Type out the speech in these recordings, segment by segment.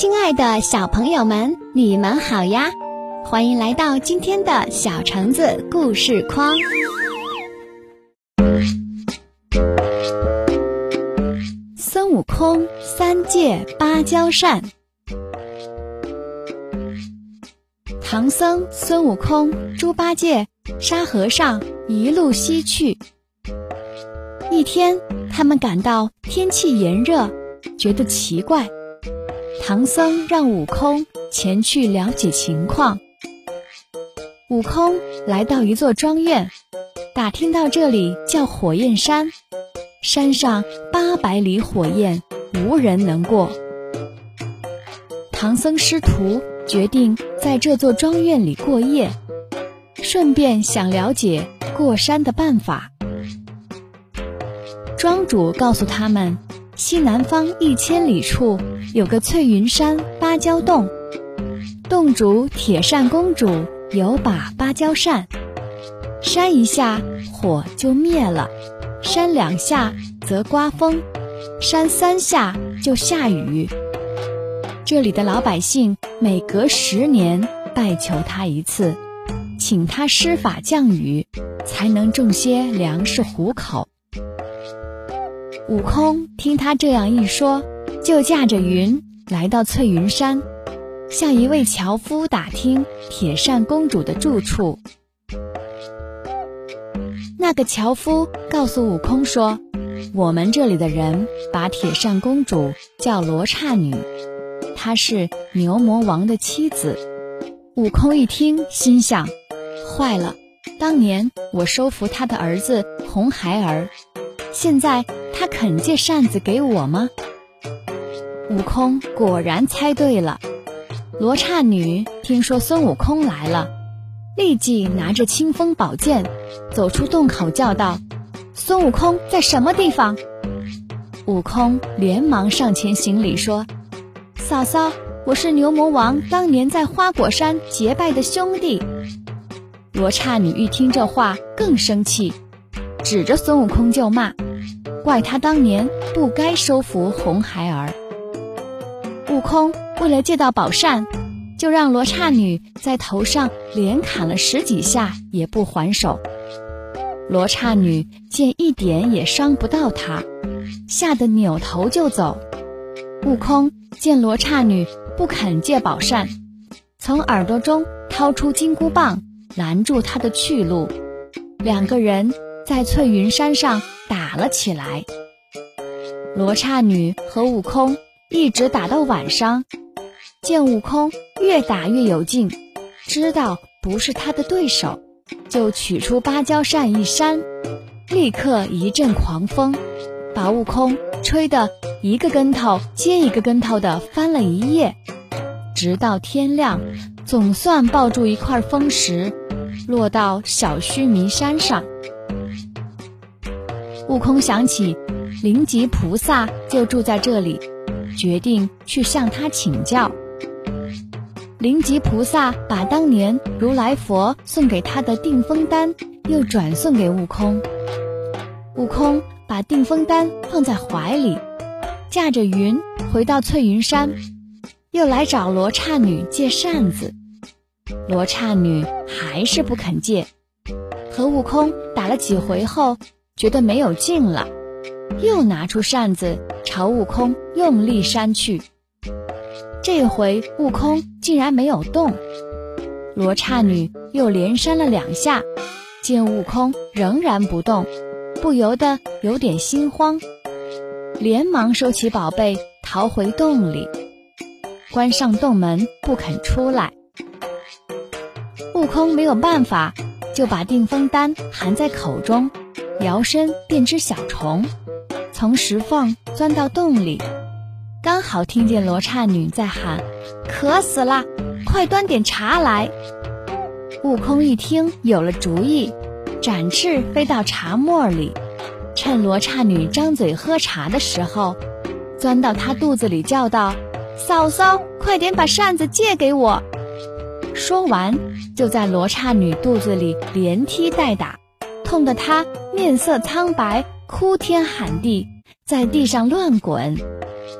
亲爱的小朋友们，你们好呀！欢迎来到今天的小橙子故事框。孙悟空三借芭蕉扇，唐僧孙悟空、猪八戒、沙和尚一路西去。一天，他们感到天气炎热，觉得奇怪。唐僧让悟空前去了解情况。悟空来到一座庄院，打听到这里叫火焰山，山上八百里火焰，无人能过。唐僧师徒决定在这座庄院里过夜，顺便想了解过山的办法。庄主告诉他们。西南方一千里处有个翠云山芭蕉洞，洞主铁扇公主有把芭蕉扇，扇一下火就灭了，扇两下则刮风，扇三下就下雨。这里的老百姓每隔十年拜求他一次，请他施法降雨，才能种些粮食糊口。悟空听他这样一说，就驾着云来到翠云山，向一位樵夫打听铁扇公主的住处。那个樵夫告诉悟空说：“我们这里的人把铁扇公主叫罗刹女，她是牛魔王的妻子。”悟空一听，心想：“坏了，当年我收服他的儿子红孩儿，现在……”他肯借扇子给我吗？悟空果然猜对了。罗刹女听说孙悟空来了，立即拿着清风宝剑，走出洞口，叫道：“孙悟空在什么地方？”悟空连忙上前行礼说：“嫂嫂，我是牛魔王当年在花果山结拜的兄弟。”罗刹女一听这话，更生气，指着孙悟空就骂。怪他当年不该收服红孩儿。悟空为了借到宝扇，就让罗刹女在头上连砍了十几下，也不还手。罗刹女见一点也伤不到他，吓得扭头就走。悟空见罗刹女不肯借宝扇，从耳朵中掏出金箍棒拦住她的去路，两个人在翠云山上。打了起来，罗刹女和悟空一直打到晚上。见悟空越打越有劲，知道不是他的对手，就取出芭蕉扇一扇，立刻一阵狂风，把悟空吹得一个跟头接一个跟头的翻了一夜。直到天亮，总算抱住一块风石，落到小须弥山上。悟空想起灵吉菩萨就住在这里，决定去向他请教。灵吉菩萨把当年如来佛送给他的定风丹又转送给悟空。悟空把定风丹放在怀里，驾着云回到翠云山，又来找罗刹女借扇子。罗刹女还是不肯借，和悟空打了几回后。觉得没有劲了，又拿出扇子朝悟空用力扇去。这回悟空竟然没有动。罗刹女又连扇了两下，见悟空仍然不动，不由得有点心慌，连忙收起宝贝逃回洞里，关上洞门不肯出来。悟空没有办法，就把定风丹含在口中。摇身变只小虫，从石缝钻到洞里，刚好听见罗刹女在喊：“渴死啦，快端点茶来！”悟空一听有了主意，展翅飞到茶沫里，趁罗刹女张嘴喝茶的时候，钻到她肚子里叫道：“嫂嫂，快点把扇子借给我！”说完，就在罗刹女肚子里连踢带打。痛得他面色苍白，哭天喊地，在地上乱滚，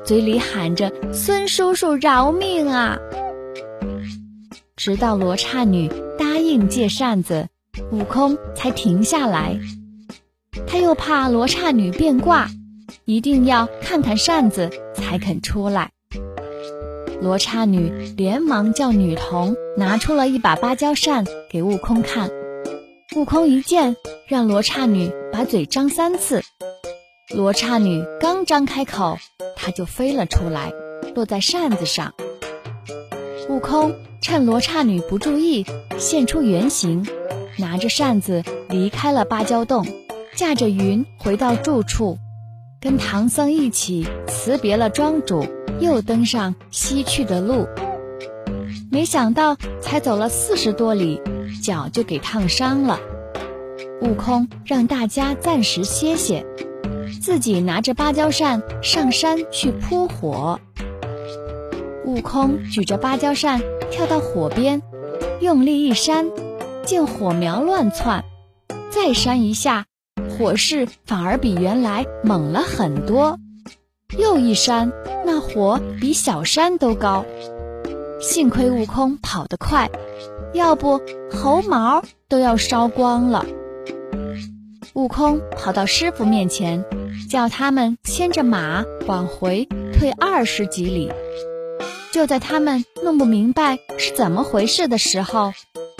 嘴里喊着“孙叔叔饶命啊”。直到罗刹女答应借扇子，悟空才停下来。他又怕罗刹女变卦，一定要看看扇子才肯出来。罗刹女连忙叫女童拿出了一把芭蕉扇给悟空看。悟空一见，让罗刹女把嘴张三次。罗刹女刚张开口，它就飞了出来，落在扇子上。悟空趁罗刹女不注意，现出原形，拿着扇子离开了芭蕉洞，驾着云回到住处，跟唐僧一起辞别了庄主，又登上西去的路。没想到才走了四十多里，脚就给烫伤了。悟空让大家暂时歇歇，自己拿着芭蕉扇上山去扑火。悟空举着芭蕉扇跳到火边，用力一扇，见火苗乱窜；再扇一下，火势反而比原来猛了很多。又一扇，那火比小山都高。幸亏悟空跑得快，要不猴毛都要烧光了。悟空跑到师傅面前，叫他们牵着马往回退二十几里。就在他们弄不明白是怎么回事的时候，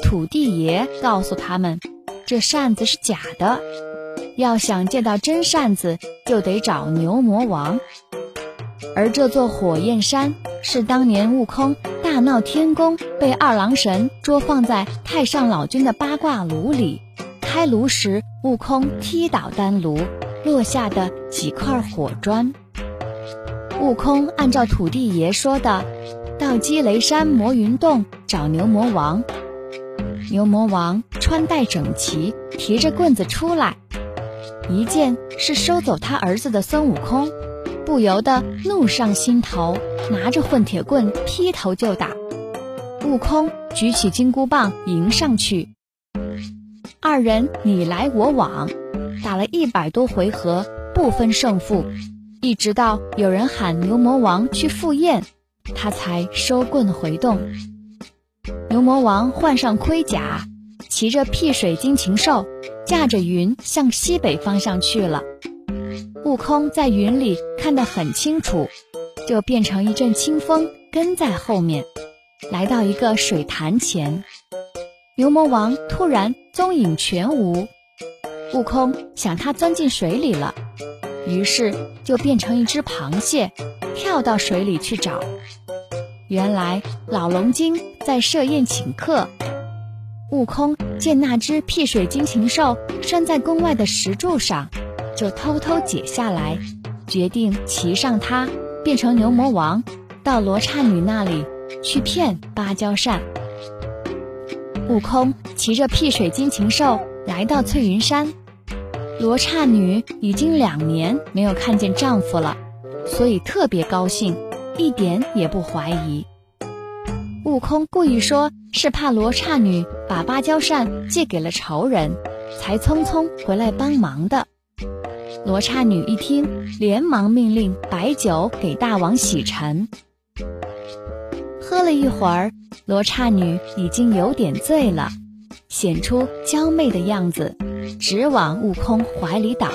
土地爷告诉他们，这扇子是假的，要想见到真扇子，就得找牛魔王。而这座火焰山是当年悟空大闹天宫，被二郎神捉放在太上老君的八卦炉里，开炉时悟空踢倒丹炉，落下的几块火砖。悟空按照土地爷说的，到积雷山魔云洞找牛魔王。牛魔王穿戴整齐，提着棍子出来，一见是收走他儿子的孙悟空，不由得怒上心头，拿着混铁棍劈头就打。悟空举起金箍棒迎上去，二人你来我往，打了一百多回合，不分胜负。一直到有人喊牛魔王去赴宴，他才收棍回洞。牛魔王换上盔甲，骑着辟水金禽兽，驾着云向西北方向去了。悟空在云里看得很清楚，就变成一阵清风跟在后面，来到一个水潭前。牛魔王突然踪影全无，悟空想他钻进水里了。于是就变成一只螃蟹，跳到水里去找。原来老龙精在设宴请客。悟空见那只辟水金禽兽拴在宫外的石柱上，就偷偷解下来，决定骑上它，变成牛魔王，到罗刹女那里去骗芭蕉扇。悟空骑着辟水金禽兽来到翠云山。罗刹女已经两年没有看见丈夫了，所以特别高兴，一点也不怀疑。悟空故意说是怕罗刹女把芭蕉扇借给了仇人，才匆匆回来帮忙的。罗刹女一听，连忙命令摆酒给大王洗尘。喝了一会儿，罗刹女已经有点醉了，显出娇媚的样子。直往悟空怀里倒，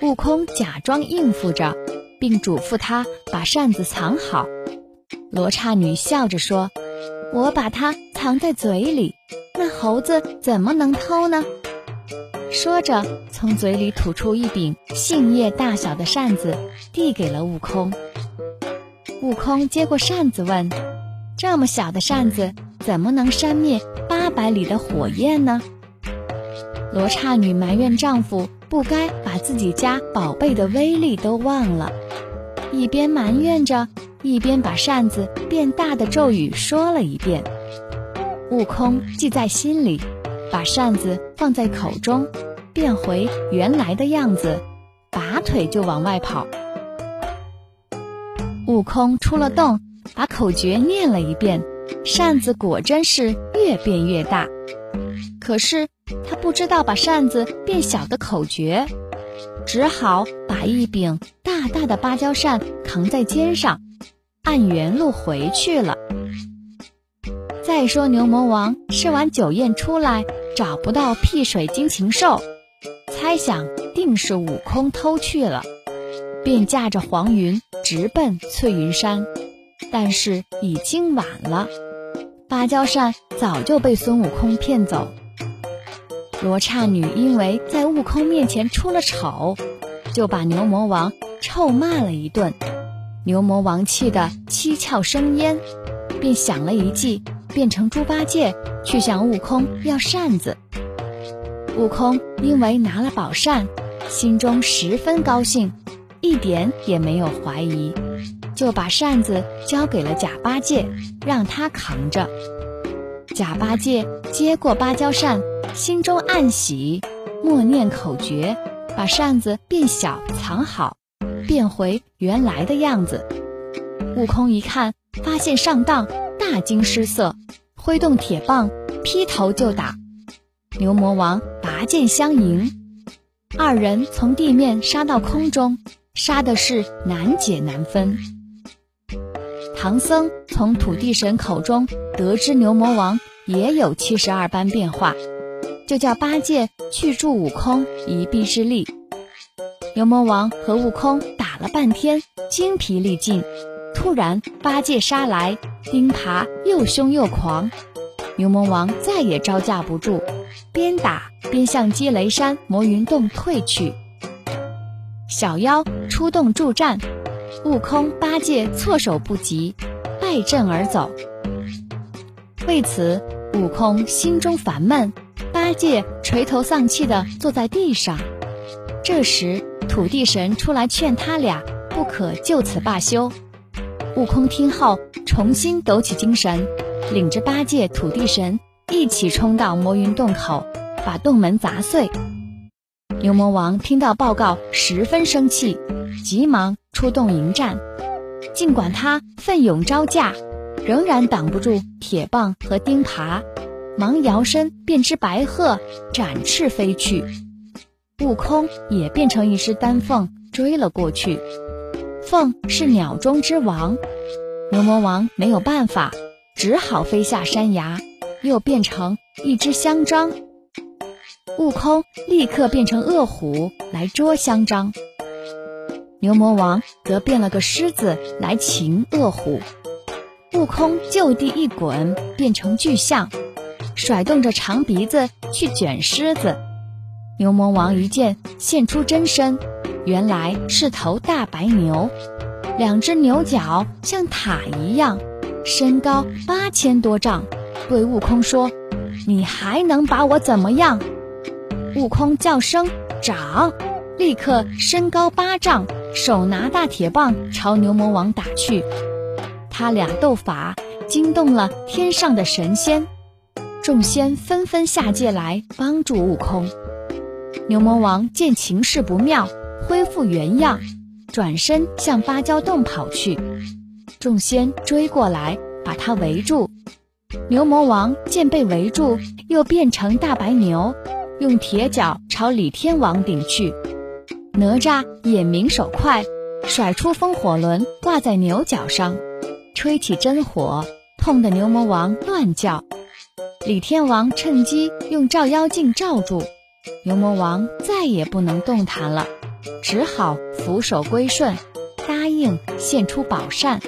悟空假装应付着，并嘱咐他把扇子藏好。罗刹女笑着说：“我把它藏在嘴里，那猴子怎么能偷呢？”说着，从嘴里吐出一柄杏叶大小的扇子，递给了悟空。悟空接过扇子，问：“这么小的扇子，怎么能扇灭八百里的火焰呢？”罗刹女埋怨丈夫不该把自己家宝贝的威力都忘了，一边埋怨着，一边把扇子变大的咒语说了一遍。悟空记在心里，把扇子放在口中，变回原来的样子，拔腿就往外跑。悟空出了洞，把口诀念了一遍，扇子果真是越变越大。可是。他不知道把扇子变小的口诀，只好把一柄大大的芭蕉扇扛在肩上，按原路回去了。再说牛魔王吃完酒宴出来，找不到辟水金禽兽，猜想定是悟空偷去了，便驾着黄云直奔翠云山。但是已经晚了，芭蕉扇早就被孙悟空骗走。罗刹女因为在悟空面前出了丑，就把牛魔王臭骂了一顿。牛魔王气得七窍生烟，便想了一计，变成猪八戒去向悟空要扇子。悟空因为拿了宝扇，心中十分高兴，一点也没有怀疑，就把扇子交给了假八戒，让他扛着。假八戒接过芭蕉扇，心中暗喜，默念口诀，把扇子变小藏好，变回原来的样子。悟空一看，发现上当，大惊失色，挥动铁棒，劈头就打。牛魔王拔剑相迎，二人从地面杀到空中，杀的是难解难分。唐僧从土地神口中得知牛魔王也有七十二般变化，就叫八戒去助悟空一臂之力。牛魔王和悟空打了半天，精疲力尽。突然，八戒杀来，钉耙又凶又狂，牛魔王再也招架不住，边打边向积雷山魔云洞退去。小妖出洞助战。悟空、八戒措手不及，败阵而走。为此，悟空心中烦闷，八戒垂头丧气地坐在地上。这时，土地神出来劝他俩不可就此罢休。悟空听后，重新抖起精神，领着八戒、土地神一起冲到魔云洞口，把洞门砸碎。牛魔王听到报告，十分生气，急忙。出洞迎战，尽管他奋勇招架，仍然挡不住铁棒和钉耙，忙摇身变只白鹤，展翅飞去。悟空也变成一只丹凤追了过去。凤是鸟中之王，牛魔王没有办法，只好飞下山崖，又变成一只香樟。悟空立刻变成恶虎来捉香樟。牛魔王则变了个狮子来擒恶虎，悟空就地一滚，变成巨象，甩动着长鼻子去卷狮子。牛魔王一见现出真身，原来是头大白牛，两只牛角像塔一样，身高八千多丈，对悟空说：“你还能把我怎么样？”悟空叫声“长”，立刻身高八丈。手拿大铁棒朝牛魔王打去，他俩斗法惊动了天上的神仙，众仙纷纷下界来帮助悟空。牛魔王见情势不妙，恢复原样，转身向芭蕉洞跑去。众仙追过来，把他围住。牛魔王见被围住，又变成大白牛，用铁脚朝李天王顶去。哪吒眼明手快，甩出风火轮挂在牛角上，吹起真火，痛得牛魔王乱叫。李天王趁机用照妖镜罩住，牛魔王再也不能动弹了，只好俯首归顺，答应献出宝扇。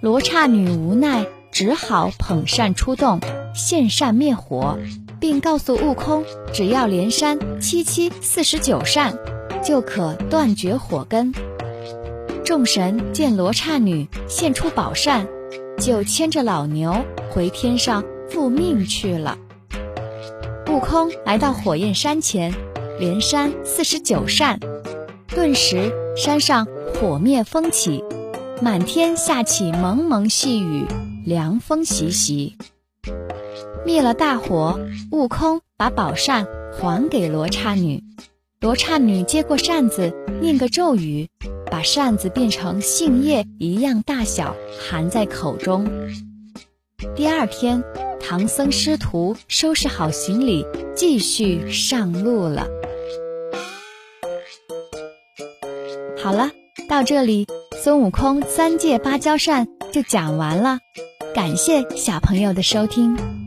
罗刹女无奈，只好捧扇出洞，献扇灭火，并告诉悟空，只要连扇七七四十九扇。就可断绝火根。众神见罗刹女献出宝扇，就牵着老牛回天上复命去了。悟空来到火焰山前，连扇四十九扇，顿时山上火灭风起，满天下起蒙蒙细雨，凉风习习。灭了大火，悟空把宝扇还给罗刹女。罗刹女接过扇子，念个咒语，把扇子变成杏叶一样大小，含在口中。第二天，唐僧师徒收拾好行李继续上路了。好了到这里孙悟空三借芭蕉扇就讲完了。感谢小朋友的收听。